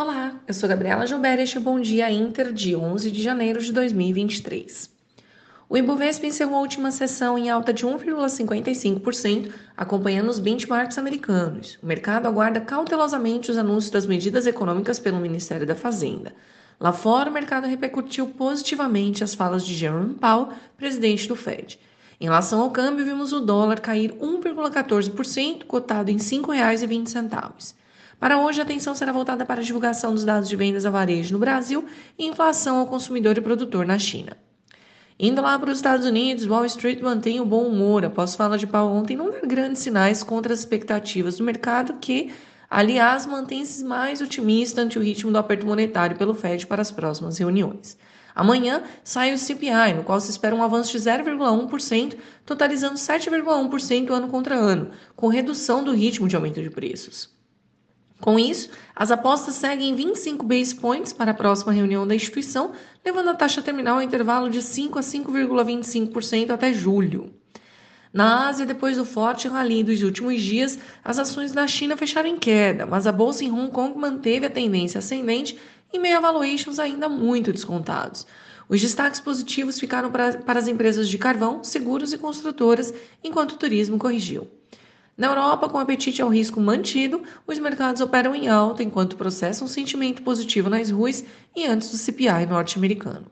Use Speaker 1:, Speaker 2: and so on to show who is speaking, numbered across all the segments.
Speaker 1: Olá, eu sou Gabriela Gilberto e este é o Bom Dia Inter de 11 de janeiro de 2023. O Ibovespa encerrou a última sessão em alta de 1,55%, acompanhando os benchmarks americanos. O mercado aguarda cautelosamente os anúncios das medidas econômicas pelo Ministério da Fazenda. Lá fora, o mercado repercutiu positivamente as falas de Jerome Powell, presidente do Fed. Em relação ao câmbio, vimos o dólar cair 1,14%, cotado em R$ 5,20. Para hoje, a atenção será voltada para a divulgação dos dados de vendas a varejo no Brasil e inflação ao consumidor e produtor na China. Indo lá para os Estados Unidos, Wall Street mantém o bom humor após fala de Powell ontem não dar grandes sinais contra as expectativas do mercado, que, aliás, mantém-se mais otimista ante o ritmo do aperto monetário pelo Fed para as próximas reuniões. Amanhã sai o CPI, no qual se espera um avanço de 0,1%, totalizando 7,1% ano contra ano, com redução do ritmo de aumento de preços. Com isso, as apostas seguem 25 base points para a próxima reunião da instituição, levando a taxa terminal ao intervalo de 5 a 5,25% até julho. Na Ásia, depois do forte rally dos últimos dias, as ações da China fecharam em queda, mas a bolsa em Hong Kong manteve a tendência ascendente em meio a valuations ainda muito descontados. Os destaques positivos ficaram para, para as empresas de carvão, seguros e construtoras, enquanto o turismo corrigiu. Na Europa, com apetite ao risco mantido, os mercados operam em alta enquanto processam um sentimento positivo nas ruas e antes do CPI norte-americano.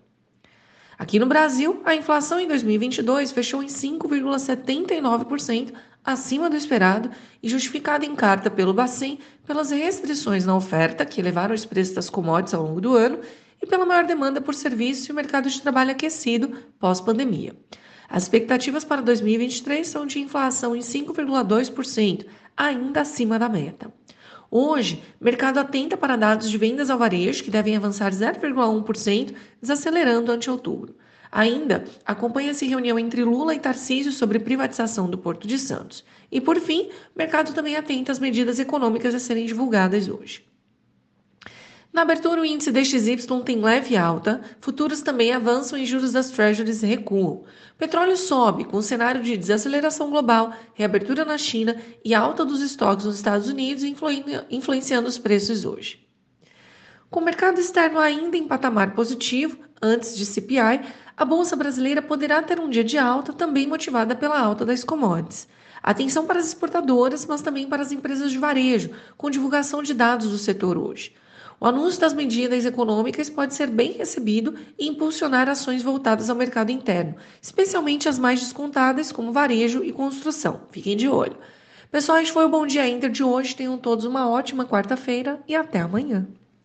Speaker 1: Aqui no Brasil, a inflação em 2022 fechou em 5,79%, acima do esperado e justificada em carta pelo Bacen pelas restrições na oferta que elevaram os preços das commodities ao longo do ano e pela maior demanda por serviço e o mercado de trabalho aquecido pós-pandemia. As expectativas para 2023 são de inflação em 5,2%, ainda acima da meta. Hoje, mercado atenta para dados de vendas ao varejo, que devem avançar 0,1%, desacelerando ante outubro. Ainda acompanha-se reunião entre Lula e Tarcísio sobre privatização do Porto de Santos. E, por fim, mercado também atenta às medidas econômicas a serem divulgadas hoje. Na abertura, o índice DXY tem leve alta, futuros também avançam e juros das treasuries recuam. Petróleo sobe, com o cenário de desaceleração global, reabertura na China e alta dos estoques nos Estados Unidos influenciando os preços hoje. Com o mercado externo ainda em patamar positivo, antes de CPI, a Bolsa Brasileira poderá ter um dia de alta, também motivada pela alta das commodities. Atenção para as exportadoras, mas também para as empresas de varejo, com divulgação de dados do setor hoje. O anúncio das medidas econômicas pode ser bem recebido e impulsionar ações voltadas ao mercado interno, especialmente as mais descontadas, como varejo e construção. Fiquem de olho. Pessoal, este foi o Bom Dia Inter de hoje. Tenham todos uma ótima quarta-feira e até amanhã.